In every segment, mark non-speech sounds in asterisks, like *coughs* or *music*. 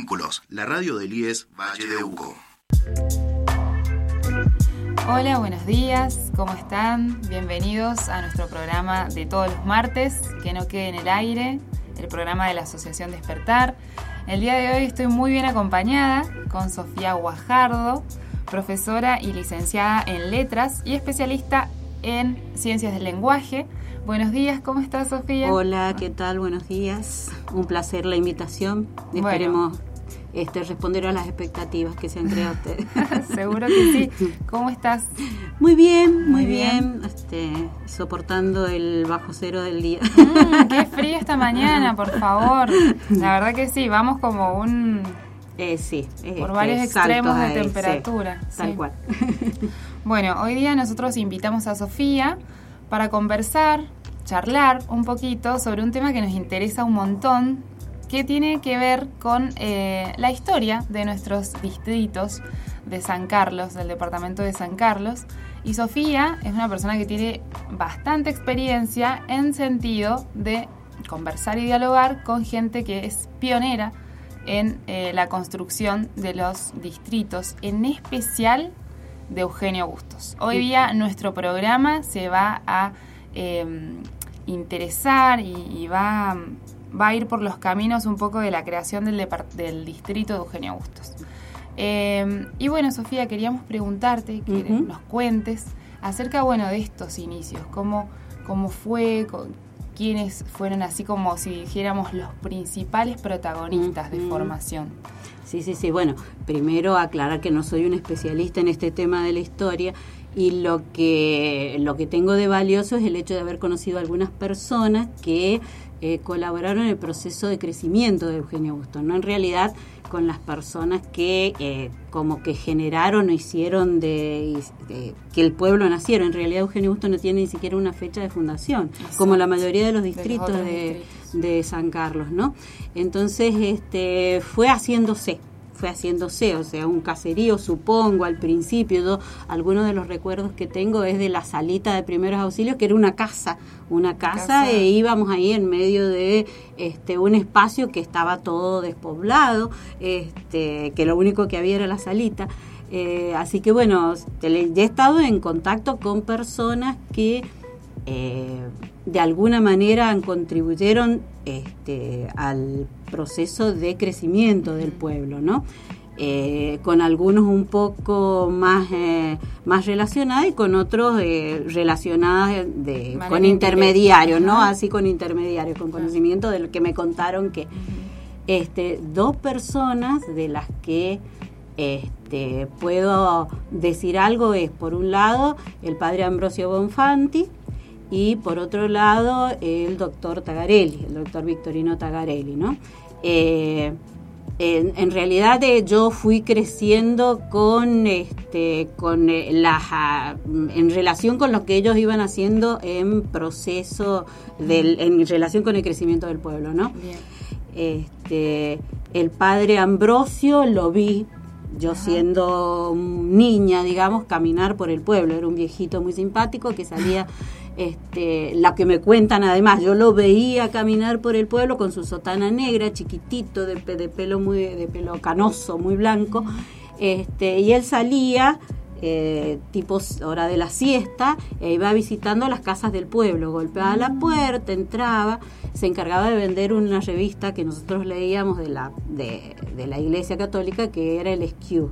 Vínculos, la radio del IES Valle de Uco. Hola, buenos días, ¿cómo están? Bienvenidos a nuestro programa de todos los martes, que no quede en el aire, el programa de la Asociación Despertar. El día de hoy estoy muy bien acompañada con Sofía Guajardo, profesora y licenciada en letras y especialista en ciencias del lenguaje. Buenos días, ¿cómo estás Sofía? Hola, ¿qué tal? Buenos días. Un placer la invitación. Esperemos este, responder a las expectativas que se han creado ustedes. *laughs* Seguro que sí. ¿Cómo estás? Muy bien, muy, bien. Este, soportando el bajo cero del día. Mm, qué frío esta mañana, por favor. La verdad que sí, vamos como un... Eh, sí, por varios extremos de temperatura. tal cual. *laughs* Bueno, hoy día nosotros invitamos a Sofía para conversar, charlar un poquito sobre un tema que nos interesa un montón, que tiene que ver con eh, la historia de nuestros distritos de San Carlos, del departamento de San Carlos. Y Sofía es una persona que tiene bastante experiencia en sentido de conversar y dialogar con gente que es pionera en eh, la construcción de los distritos, en especial de Eugenio Bustos. Hoy día nuestro programa se va a em, interesar y, va, va, a ir por los caminos un poco de la creación del, del distrito de Eugenio Bustos. Em, y bueno, Sofía, queríamos preguntarte, que nos cuentes acerca bueno, de estos inicios, cómo, cómo fue, quiénes fueron así como si dijéramos los principales protagonistas de formación. Sí, sí, sí. Bueno, primero aclarar que no soy un especialista en este tema de la historia y lo que, lo que tengo de valioso es el hecho de haber conocido a algunas personas que eh, colaboraron en el proceso de crecimiento de Eugenio Augusto, no en realidad con las personas que eh, como que generaron o hicieron de, que el pueblo naciera. En realidad Eugenio Augusto no tiene ni siquiera una fecha de fundación, como la mayoría de los distritos de, de San Carlos, ¿no? Entonces, este, fue haciéndose fue haciéndose, o sea, un caserío, supongo, al principio. Yo, algunos de los recuerdos que tengo es de la salita de primeros auxilios, que era una casa, una casa, e íbamos ahí en medio de este, un espacio que estaba todo despoblado, este, que lo único que había era la salita. Eh, así que bueno, ya he estado en contacto con personas que eh, de alguna manera contribuyeron este, al proceso de crecimiento del pueblo, ¿no? Eh, con algunos un poco más, eh, más relacionados y con otros eh, relacionadas de, con intermediarios, ¿no? Así con intermediarios, con conocimiento de lo que me contaron que este, dos personas de las que este, puedo decir algo es, por un lado, el padre Ambrosio Bonfanti, y por otro lado el doctor Tagarelli, el doctor Victorino Tagarelli, ¿no? Eh, en, realidad eh, yo fui creciendo con este con eh, las en relación con lo que ellos iban haciendo en proceso del en relación con el crecimiento del pueblo no este el padre Ambrosio lo vi yo siendo niña digamos caminar por el pueblo. Era un viejito muy simpático que salía este, la que me cuentan además, yo lo veía caminar por el pueblo con su sotana negra, chiquitito, de, pelo muy, de pelo canoso, muy blanco, este, y él salía eh, tipo hora de la siesta, e iba visitando las casas del pueblo, golpeaba la puerta, entraba, se encargaba de vender una revista que nosotros leíamos de la, de, de la Iglesia Católica, que era el Skew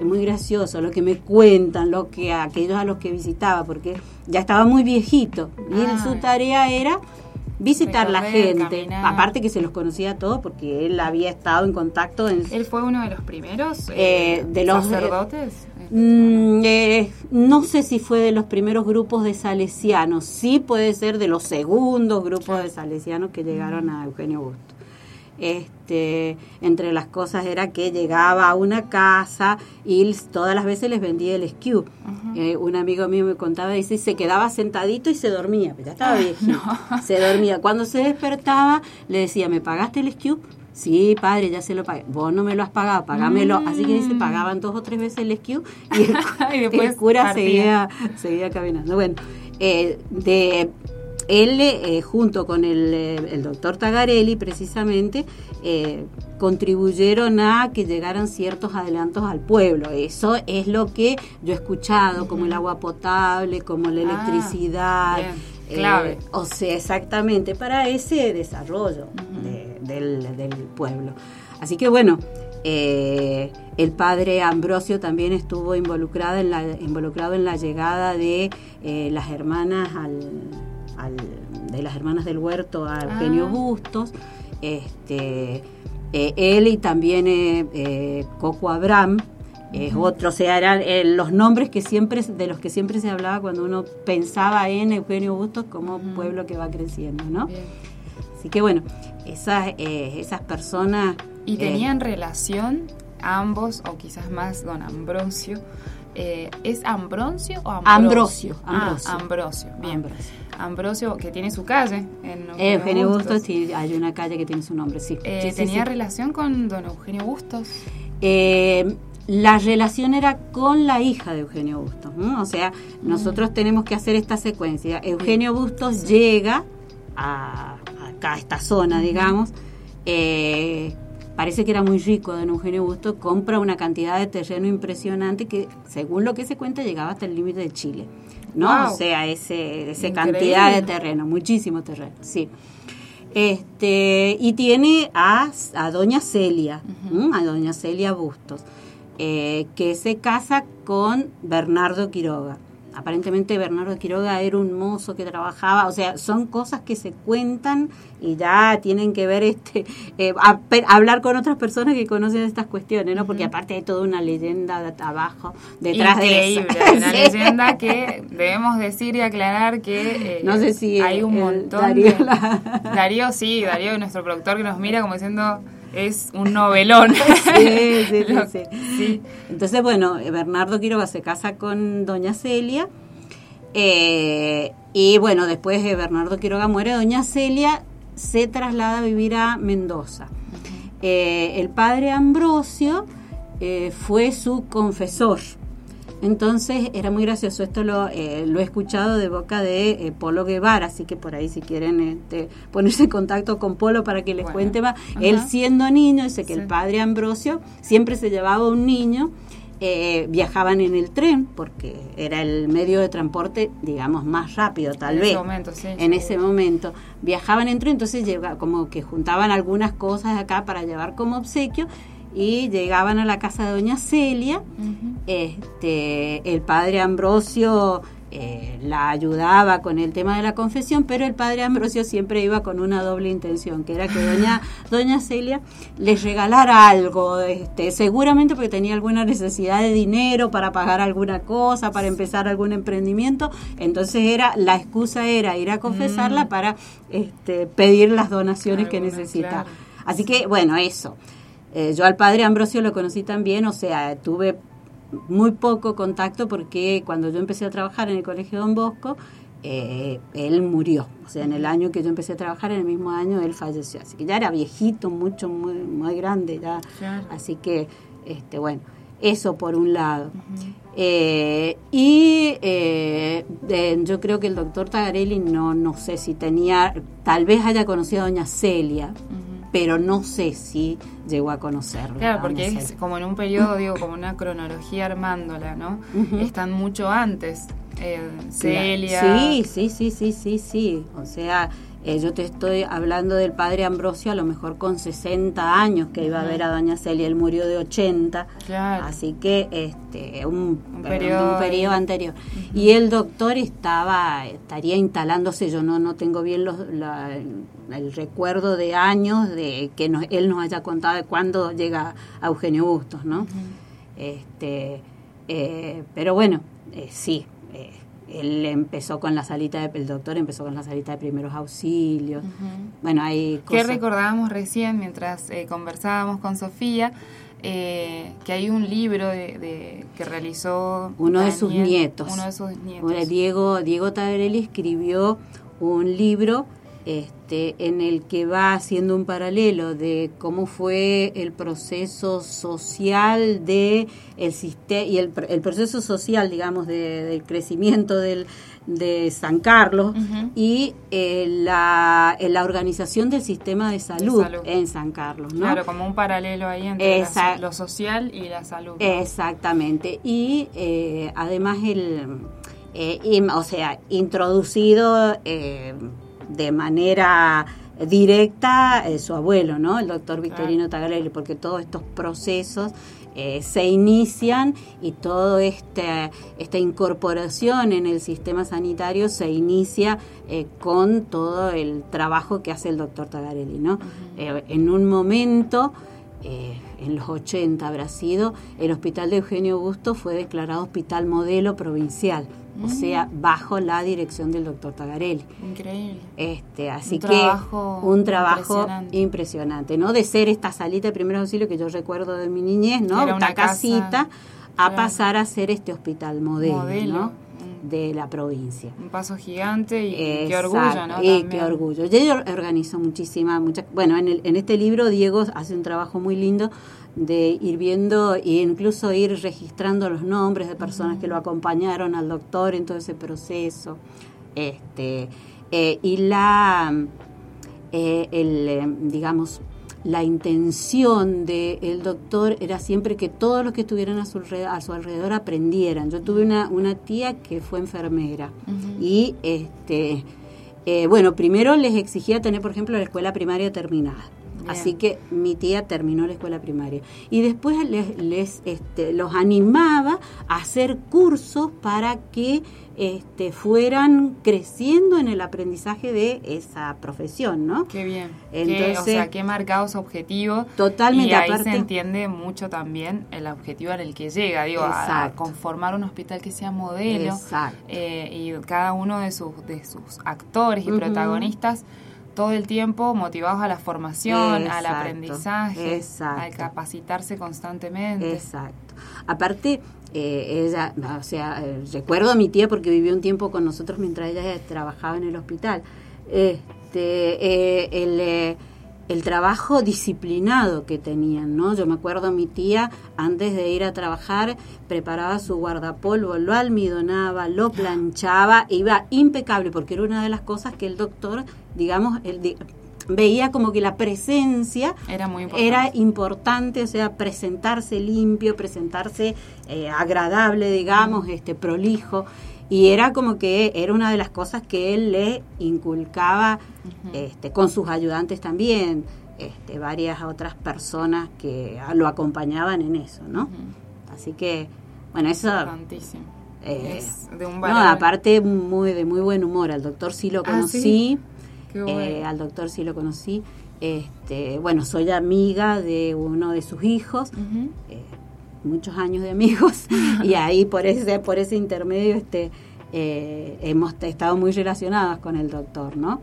es muy gracioso lo que me cuentan, lo que aquellos a los que visitaba, porque ya estaba muy viejito y ah. su tarea era visitar la gente, aparte que se los conocía a todos porque él había estado en contacto. En, él fue uno de los primeros eh, de los sacerdotes. Mm, eh, no sé si fue de los primeros grupos de salesianos, sí puede ser de los segundos grupos de salesianos que llegaron a Eugenio Augusto. Este, entre las cosas era que llegaba a una casa y todas las veces les vendía el skew. Eh, un amigo mío me contaba, dice, se quedaba sentadito y se dormía, pero ya estaba ah, viejito. Se dormía. Cuando se despertaba, le decía, ¿me pagaste el skew? Sí, padre, ya se lo pagué. Vos no me lo has pagado, pagámelo. Así que dice, mm. pagaban dos o tres veces el skew y el, *laughs* cura seguía, seguía caminando. Bueno, eh, de él, eh, junto con el, eh, el, doctor Tagarelli, precisamente, eh, contribuyeron a que llegaran ciertos adelantos al pueblo. Eso es lo que yo he escuchado, como el agua potable, como la Ah, electricidad. Clave. o sea, exactamente, para ese desarrollo de- del, del pueblo. Así que bueno, eh, el padre Ambrosio también estuvo involucrado en la, involucrado en la llegada de eh, las hermanas al, al- de las hermanas del huerto a Eugenio Ah. Bustos. Este, eh, él y también eh, eh, Coco Abraham es otro, o sea, eran eh, los nombres que siempre de los que siempre se hablaba cuando uno pensaba en Eugenio Bustos como pueblo que va creciendo, ¿no? Bien. Así que bueno, esas eh, esas personas ¿Y eh, tenían relación ambos, o quizás más don Ambrosio? Eh, ¿Es Ambrosio o Ambrosio? Ambrosio, Ambrosio. Ah, Ambrosio, bien. Ambrosio. Ambrosio, que tiene su calle en eh, Eugenio Bustos. Bustos, sí, hay una calle que tiene su nombre, sí. Eh, Sí, ¿Tenía sí. relación con don Eugenio Bustos? Eh, la relación era con la hija de Eugenio Bustos. ¿no? O sea, nosotros tenemos que hacer esta secuencia. Eugenio Bustos llega a, acá, a esta zona, digamos. eh, parece que era muy rico don Eugenio Bustos. Compra una cantidad de terreno impresionante que, según lo que se cuenta, llegaba hasta el límite de Chile. ¿no? Wow. O sea, ese, esa cantidad de terreno, muchísimo terreno, sí. Este, y tiene a, a doña Celia, a doña Celia Bustos, eh, que se casa con Bernardo Quiroga. Aparentemente Bernardo Quiroga era un mozo que trabajaba, o sea, son cosas que se cuentan y ya tienen que ver este eh, a- hablar con otras personas que conocen estas cuestiones, ¿no? Porque aparte hay toda una leyenda de abajo detrás Increíble, de eso. una *laughs* Sí. leyenda que debemos decir y aclarar que eh, No sé si hay un el montón Darío de... la- Darío, sí, Darío, nuestro productor que nos mira como diciendo es un novelón. *laughs* Sí, sí, sí, *laughs* Lo- sí. sí. Entonces, bueno, Bernardo Quiroga se casa con doña Celia. eh, y bueno, después de Bernardo Quiroga muere, doña Celia se traslada a vivir a Mendoza. Eh, el padre Ambrosio eh, fue su confesor. Entonces era muy gracioso, esto lo, eh, lo he escuchado de boca de eh, Polo Guevara, así que por ahí si quieren este, ponerse en contacto con Polo para que les Bueno, cuente más. ajá. Él siendo niño, dice que Sí. el padre Ambrosio siempre se llevaba un niño, eh, viajaban en el tren, porque era el medio de transporte, digamos, más rápido tal En vez ese momento, sí. en ese momento. Viajaban en tren, entonces llega, como que juntaban algunas cosas acá para llevar como obsequio y llegaban a la casa de doña Celia. Este, el padre Ambrosio eh, la ayudaba con el tema de la confesión, pero el padre Ambrosio siempre iba con una doble intención, que era que doña, *laughs* doña Celia les regalara algo, este, seguramente porque tenía alguna necesidad de dinero para pagar alguna cosa, para empezar algún emprendimiento, entonces era la excusa era ir a confesarla para este, pedir las donaciones que Alguna, necesita. claro. Así que bueno, eso. Eh, yo al padre Ambrosio lo conocí también, o sea, tuve muy poco contacto porque cuando yo empecé a trabajar en el Colegio Don Bosco, eh, él murió. O sea, en el año que yo empecé a trabajar, en el mismo año, él falleció. Así que ya era viejito, mucho, muy, muy grande ya. Claro. Así que, este, bueno, eso por un lado. Eh, y eh, yo creo que el doctor Tagarelli no, no sé si tenía, tal vez haya conocido a doña Celia. Pero no sé si llegó a conocerla. Claro, porque es como en un periodo, digo, como una cronología armándola, ¿no? Están mucho antes. Eh. Celia. Sí, sí, sí, sí, sí, sí. O sea, eh, yo te estoy hablando del padre Ambrosio a lo mejor con 60 años que iba a ver a doña Celia. Él murió de 80. Claro. Así que este un, Un un periodo anterior. Y el doctor estaba estaría instalándose, yo no no tengo bien los, la- el recuerdo de años de que nos- él nos haya contado de cuándo llega a Eugenio Bustos, ¿no? Este, eh, pero bueno, eh, sí, eh, él empezó con la salita de, el doctor empezó con la salita de primeros auxilios. Bueno, hay que cosas. recordábamos recién mientras eh, conversábamos con Sofía eh, que hay un libro de, de- que realizó Uno de sus nietos. uno de sus nietos Diego, Diego Taberelli escribió un libro este, en el que va haciendo un paralelo de cómo fue el proceso social de el sistema y el, pr- el proceso social, digamos, de- del crecimiento del, de San Carlos y eh, la, eh, la, organización del sistema de salud, en San Carlos. ¿no? Claro, como un paralelo ahí entre lo social y la salud. Exactamente. Y eh, además el, o sea, introducido de manera directa su abuelo, ¿no? El doctor Victorino Tagarelli, porque todos estos procesos eh, se inician y toda este, esta incorporación en el sistema sanitario se inicia eh, con todo el trabajo que hace el doctor Tagarelli. ¿no? Eh, en un momento, en los 80 habrá sido, el hospital de Eugenio Augusto fue declarado hospital modelo provincial o sea, bajo la dirección del doctor Tagarelli. Increíble. Este, así que un trabajo impresionante. ¿no? De ser esta salita de primer auxilio que yo recuerdo de mi niñez, ¿no? Una casita, a pasar a ser este hospital modelo, ¿no? De la provincia. Un paso gigante y qué orgullo, ¿no? Y qué orgullo. Yo organizo muchísima, mucha, bueno, en, el, en este libro Diego hace un trabajo muy lindo de ir viendo e incluso ir registrando los nombres de personas que lo acompañaron al doctor en todo ese proceso. Este, eh, y la, eh, el, eh, digamos, la intención del doctor era siempre que todos los que estuvieran a su, a su alrededor aprendieran. Yo tuve una, una tía que fue enfermera y este, bueno, primero les exigía tener, por ejemplo, la escuela primaria terminada. Así que mi tía terminó la escuela primaria. Y después les, les este, los animaba a hacer cursos para que este, fueran creciendo en el aprendizaje de esa profesión, ¿no? Qué bien. Entonces, o sea, qué marcados objetivos. Totalmente. Y ahí se entiende mucho también el objetivo al que llega, digo, a, conformar un hospital que sea modelo. Eh, y cada uno de sus, de sus actores y protagonistas todo el tiempo motivados a la formación, al aprendizaje, al capacitarse constantemente. Exacto. Aparte, eh, ella, o sea, eh, recuerdo a mi tía porque vivió un tiempo con nosotros mientras ella trabajaba en el hospital. Este, eh, el, el trabajo disciplinado que tenían, ¿no? Yo me acuerdo mi tía, antes de ir a trabajar, preparaba su guardapolvo, lo almidonaba, lo planchaba, iba impecable, porque era una de las cosas que el doctor, digamos, el, veía como que la presencia era muy importante. era importante, o sea, presentarse limpio, presentarse eh, agradable, digamos, este prolijo. Y era como que era una de las cosas que él le inculcaba este, con sus ayudantes también, este, varias otras personas que lo acompañaban en eso, ¿no? Así que, bueno, eso... Eh, es de un valor. No, aparte muy de muy buen humor. Al doctor sí lo ah, conocí. Eh, al doctor sí lo conocí. Este, bueno, soy amiga de uno de sus hijos muchos años de amigos y ahí por ese por ese intermedio este eh, hemos estado muy relacionadas con el doctor no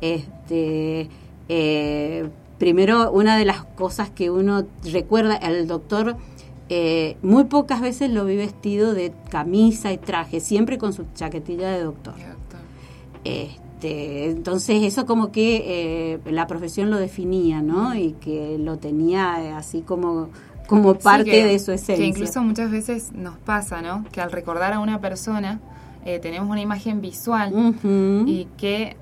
este eh, primero una de las cosas que uno recuerda el doctor eh, muy pocas veces lo vi vestido de camisa y traje siempre con su chaquetilla de doctor. Este, entonces eso como que la profesión lo definía no y que lo tenía así como como parte de su esencia. Que incluso muchas veces nos pasa, ¿no? Que al recordar a una persona eh, tenemos una imagen visual y que,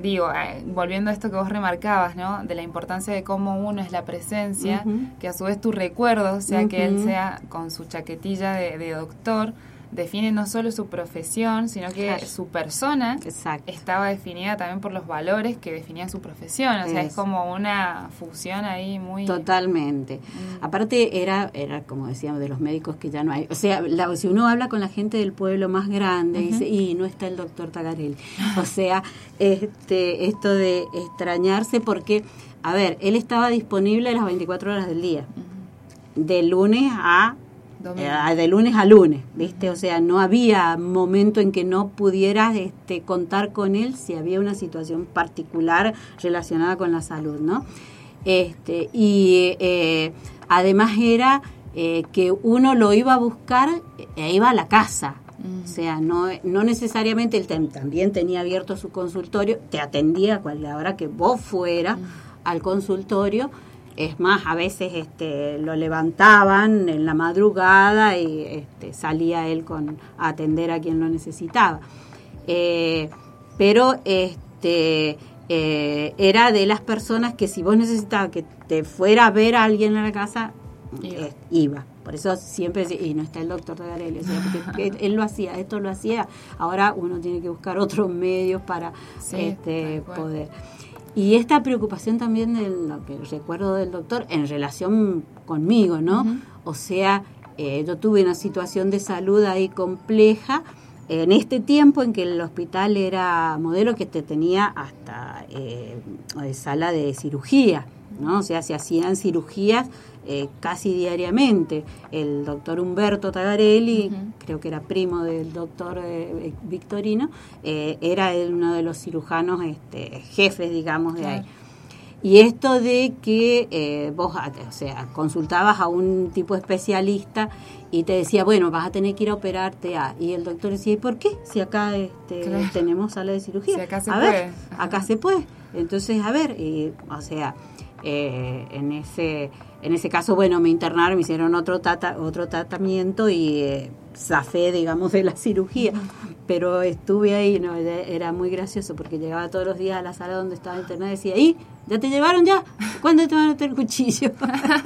digo, eh, volviendo a esto que vos remarcabas, ¿no? De la importancia de cómo uno es la presencia, que a su vez tu recuerdo, sea que él sea con su chaquetilla de, de doctor, define no solo su profesión, sino que su persona estaba definida también por los valores que definía su profesión. O sea, es como una fusión ahí muy... Totalmente. Mm. Aparte era, era, como decíamos, de los médicos que ya no hay. O sea, si uno habla con la gente del pueblo más grande, dice, y no está el doctor Tagarel. o sea, este, esto de extrañarse porque, a ver, él estaba disponible las 24 horas del día. De lunes a eh, de lunes a lunes, ¿viste? O sea, no había momento en que no pudieras este, contar con él si había una situación particular relacionada con la salud, ¿no? Este, y eh, además era eh, que uno lo iba a buscar e iba a la casa. O sea, no, no necesariamente él también tenía abierto su consultorio, te atendía a cualquier hora que vos fueras al consultorio, es más, a veces este, lo levantaban en la madrugada y este, salía él con, a atender a quien lo necesitaba. Eh, pero este eh, era de las personas que si vos necesitabas que te fuera a ver a alguien en la casa, eh, iba. Por eso siempre, y no está el doctor Tagarelli, o sea, porque *laughs* él lo hacía, esto lo hacía, ahora uno tiene que buscar otros medios para este, poder. Y esta preocupación también de lo que recuerdo del doctor en relación conmigo, ¿no? O sea, eh, yo tuve una situación de salud ahí compleja en este tiempo en que el hospital era modelo que te tenía hasta eh, sala de cirugía, ¿no? O sea, se hacían cirugías eh, casi diariamente. El doctor Humberto Tagarelli, creo que era primo del doctor eh, Victorino, era uno de los cirujanos este, jefes, digamos, de ahí. Y esto de que vos, o sea, consultabas a un tipo especialista y te decía, bueno, vas a tener que ir a operarte a... Y el doctor decía, ¿y por qué? Si acá este, tenemos sala de cirugía. Si acá se a puede. Ver, acá se puede. Entonces, a ver, y, o sea, eh, en ese en ese caso, bueno, me internaron, me hicieron otro tata, otro tratamiento y eh, zafé, digamos, de la cirugía. Pero estuve ahí, no, era muy gracioso porque llegaba todos los días a la sala donde estaba internada y decía, ¿y? ¿Ya te llevaron ya? ¿Cuándo te van a meter el cuchillo?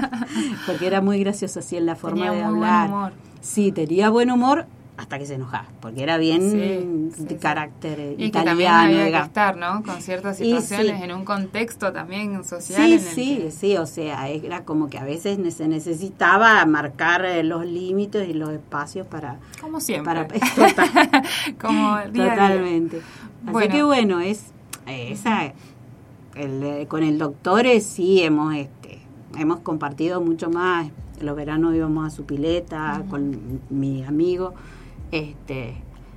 *laughs* porque era muy gracioso así en la forma de hablar. Buen humor. Sí, tenía buen humor hasta que se enojaba, porque era bien de carácter y italiano. Que también había que estar, ¿no? Con ciertas situaciones, en un contexto también social. Sí, sí, sí, o sea, era como que a veces se necesitaba marcar eh, los límites y los espacios para... Como siempre. Para, *laughs* total, como Totalmente. Así que bueno, es esa... El, eh, con el doctor sí hemos este hemos compartido mucho más los veranos íbamos a su pileta con mi amigo este,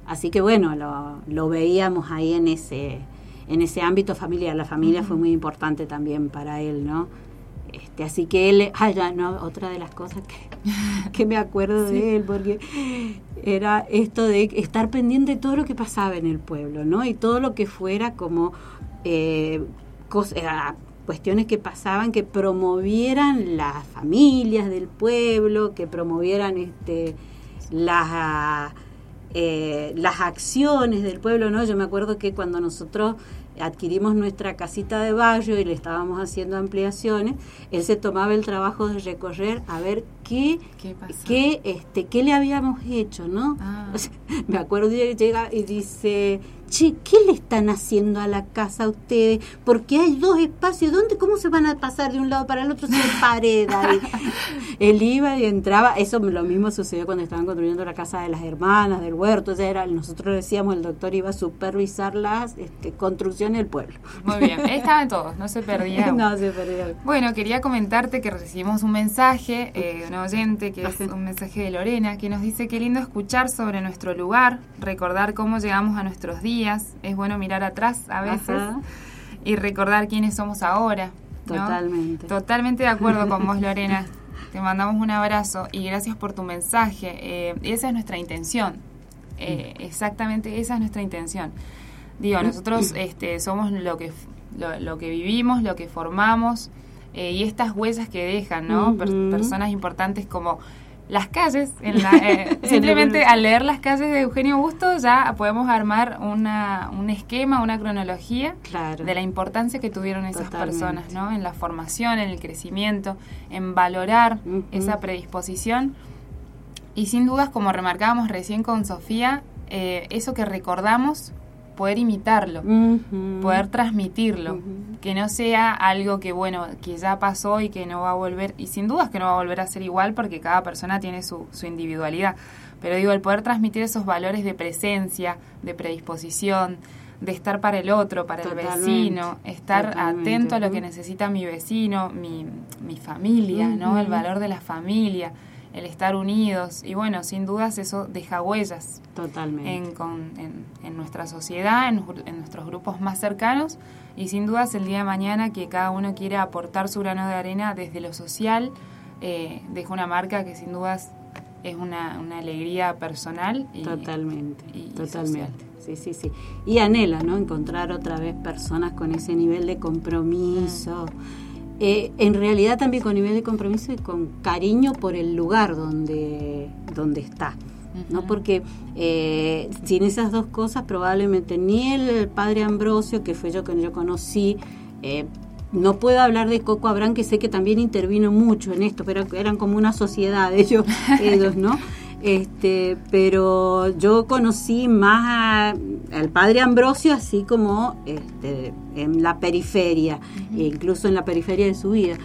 así que bueno, lo, lo veíamos ahí en ese, en ese ámbito familiar. La familia fue muy importante también para él, ¿no? Este, así que él, ah, ya, no, otra de las cosas que, *laughs* que me acuerdo de él, porque era esto de estar pendiente de todo lo que pasaba en el pueblo, ¿no? Y todo lo que fuera como eh, eh, cuestiones que pasaban que promovieran las familias del pueblo, que promovieran este las eh, las acciones del pueblo, ¿no? Yo me acuerdo que cuando nosotros adquirimos nuestra casita de barrio y le estábamos haciendo ampliaciones, él se tomaba el trabajo de recorrer a ver qué, qué, este, qué le habíamos hecho, ¿no? Ah. *laughs* me acuerdo que llega y dice, che, ¿qué le están haciendo a la casa a ustedes? Porque hay dos espacios, ¿dónde, cómo se van a pasar de un lado para el otro sin *laughs* pared? Él iba y entraba, eso lo mismo sucedió cuando estaban construyendo la casa de las hermanas, del huerto, era, nosotros decíamos, el doctor iba a supervisar las este, construcciones del pueblo. Muy bien, estaban todos, no se perdía. *laughs* no se perdía. Bueno, quería comentarte que recibimos un mensaje eh, de un oyente, que es un mensaje de Lorena, que nos dice, qué lindo escuchar sobre nuestro lugar, recordar cómo llegamos a nuestros días, es bueno mirar atrás a veces y recordar quiénes somos ahora. Totalmente. Totalmente de acuerdo con vos, *laughs* Lorena. Te mandamos un abrazo y gracias por tu mensaje. Eh, esa es nuestra intención. Eh, exactamente esa es nuestra intención. Digo, nosotros *clears throat* este, somos lo que, lo, que vivimos, lo que formamos eh, y estas huellas que dejan, ¿no? personas importantes como las calles, en la, *laughs* eh, simplemente al leer las calles de Eugenio Busto ya podemos armar una, un esquema, una cronología de la importancia que tuvieron esas personas, ¿no? En la formación, en el crecimiento, en valorar esa predisposición. Y sin dudas, como remarcábamos recién con Sofía, eh, eso que recordamos poder imitarlo, poder transmitirlo, que no sea algo que, bueno, que ya pasó y que no va a volver, y sin dudas que no va a volver a ser igual porque cada persona tiene su, su individualidad, pero digo, el poder transmitir esos valores de presencia, de predisposición, de estar para el otro, para el vecino, estar atento a lo que necesita mi vecino, mi, mi familia, ¿no? El valor de la familia el estar unidos y bueno, sin dudas eso deja huellas Totalmente. En, en, nuestra sociedad, en, nuestros grupos más cercanos y sin dudas el día de mañana que cada uno quiere aportar su grano de arena desde lo social, eh, deja una marca que sin dudas es una, una alegría personal. Y, totalmente, totalmente. Sí, sí, sí. Y anhela, ¿no? Encontrar otra vez personas con ese nivel de compromiso. Eh, en realidad también con nivel de compromiso y con cariño por el lugar donde, donde está. ¿no? Porque eh, sin esas dos cosas probablemente ni el padre Ambrosio, que fue yo que yo conocí, eh, no puedo hablar de Coco Abrán, que sé que también intervino mucho en esto, pero eran como una sociedad *laughs* ellos, ellos ¿no? Este, pero yo conocí más al padre Ambrosio así como este, en la periferia, e incluso en la periferia de su vida.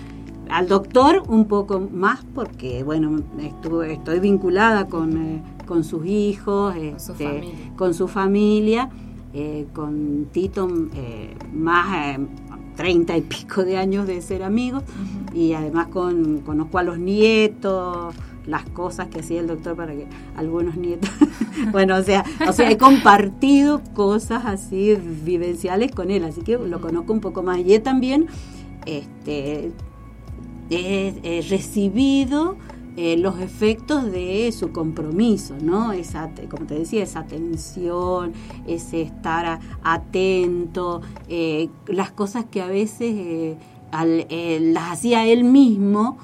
Al doctor un poco más porque, bueno, estuve, estoy vinculada con, eh, con sus hijos, con su este, familia, eh, con Tito eh, más treinta y pico de años de ser amigos y además con, conozco a los nietos las cosas que hacía el doctor para que algunos nietos, *laughs* bueno, o sea, o sea, he compartido cosas así vivenciales con él, así que lo conozco un poco más. Y he también este, he, recibido eh, los efectos de su compromiso, ¿no? Esa, como te decía, esa atención, ese estar atento, eh, las cosas que a veces eh, las hacía él mismo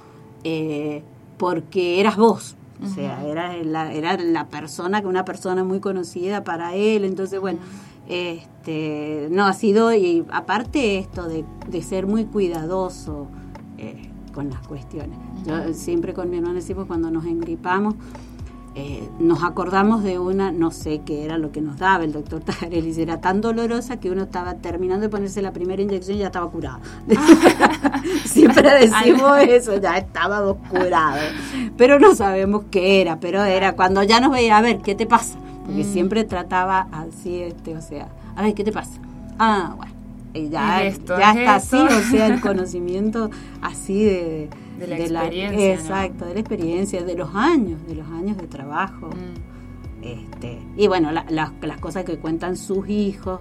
porque eras vos. O sea, era la, era la persona, una persona muy conocida para él. Entonces, bueno, este, no, ha sido, y aparte esto de, de ser muy cuidadoso eh, con las cuestiones. Yo siempre con mi hermano decimos cuando nos engripamos, eh, nos acordamos de una, no sé qué era lo que nos daba el doctor Tajarelli, era tan dolorosa que uno estaba terminando de ponerse la primera inyección y ya estaba curado. *laughs* Siempre decimos eso, ya estábamos curados. Pero no sabemos qué era, pero era cuando ya nos veía, a ver, ¿qué te pasa? Porque mm. siempre trataba así, este, o sea, a ver, ¿qué te pasa? Ah, bueno, y ya, ya está así, o sea, el *laughs* conocimiento así de de la experiencia. exacto, de la experiencia, de los años, de los años de trabajo. Mm. Este, y bueno, las cosas que cuentan sus hijos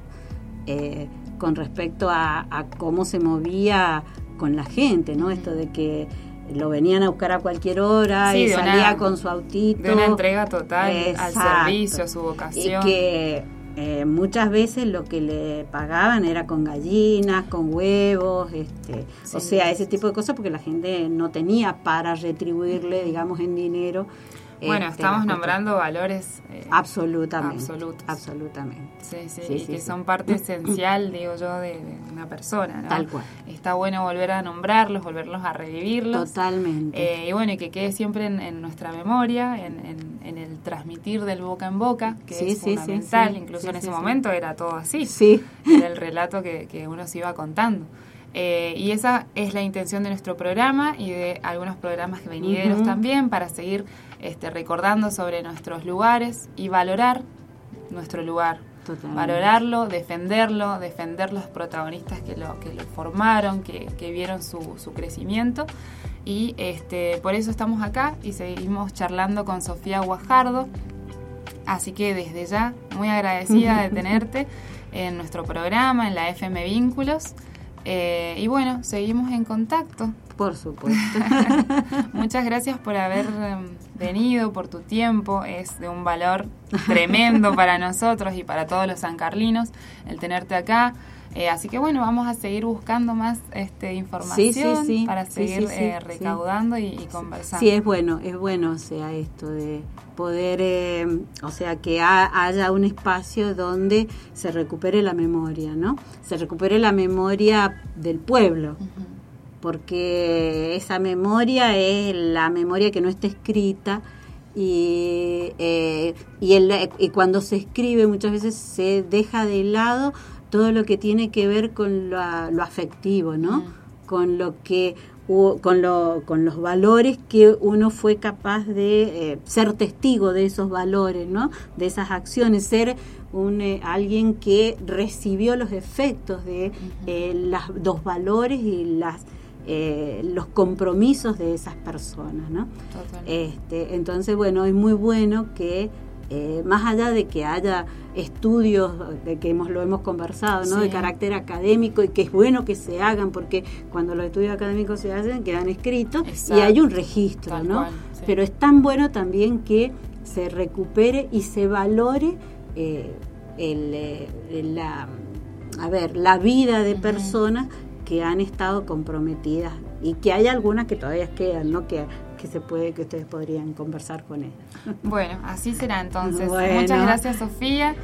eh, con respecto a, cómo se movía con la gente, ¿no? Esto de que lo venían a buscar a cualquier hora y salía con su autito. De una entrega total al servicio, a su vocación. Y que eh, muchas veces lo que le pagaban era con gallinas, con huevos, este, o sea, ese tipo de cosas porque la gente no tenía para retribuirle, digamos, en dinero bueno, este, estamos nombrando valores eh, absolutamente, absolutamente. Sí, sí, y que son parte esencial, *coughs* digo yo, de, una persona. ¿no? Tal cual. Está bueno volver a nombrarlos, volverlos a revivirlos. Totalmente. Eh, y bueno, y que quede siempre en, nuestra memoria, en, el transmitir del boca en boca, que es fundamental. Incluso en ese momento era todo así. Sí. Era el relato que, que uno se iba contando. Eh, y esa es la intención de nuestro programa y de algunos programas venideros también para seguir este, recordando sobre nuestros lugares y valorar nuestro lugar. Valorarlo, defenderlo, defender los protagonistas que lo, que lo formaron, que, vieron su, su, crecimiento. Y este, por eso estamos acá y seguimos charlando con Sofía Guajardo. Así que desde ya, muy agradecida de *laughs* tenerte en nuestro programa, en la FM Vínculos. Eh, y bueno, seguimos en contacto. Por supuesto. *laughs* Muchas gracias por haber em, venido, por tu tiempo. Es de un valor tremendo para *laughs* nosotros y para todos los sancarlinos el tenerte acá. Eh, así que bueno, vamos a seguir buscando más este, información para seguir eh, recaudando y, conversando. Sí, es bueno, es bueno, o sea, esto de poder, eh, o sea, que haya un espacio donde se recupere la memoria, ¿no? Se recupere la memoria del pueblo. Porque esa memoria es la memoria que no está escrita, y, y, el, y, cuando se escribe muchas veces se deja de lado todo lo que tiene que ver con lo, afectivo, ¿no? Con lo que con, lo, con los valores que uno fue capaz de eh, ser testigo de esos valores, ¿no? De esas acciones, ser un, eh, alguien que recibió los efectos de eh, los valores y las los compromisos de esas personas, ¿no? Este, entonces, bueno, es muy bueno que eh, más allá de que haya estudios de que hemos, lo hemos conversado, ¿no? de carácter académico y que es bueno que se hagan porque cuando los estudios académicos se hacen quedan escritos y hay un registro, ¿no? Pero es tan bueno también que se recupere y se valore eh, eh, la, a ver, la vida de personas que han estado comprometidas y que hay algunas que todavía quedan, ¿no? Que, que se puede, que ustedes podrían conversar con él. *laughs* Bueno, así será entonces. Muchas gracias, Sofía.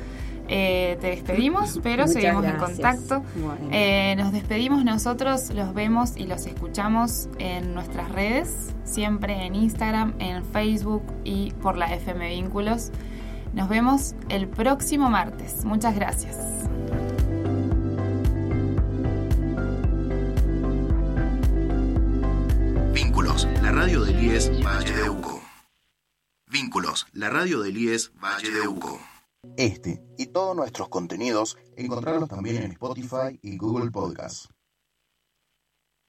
Eh, te despedimos, *laughs* pero seguimos en contacto. Eh, nos despedimos nosotros, los vemos y los escuchamos en nuestras redes, siempre en Instagram, en Facebook y por la FM Vínculos. Nos vemos el próximo martes. Muchas gracias. Radio del IES Valle de Uco. Vínculos, la radio del IES Valle de Uco. Este y todos nuestros contenidos encontrarlos también en Spotify y Google Podcasts.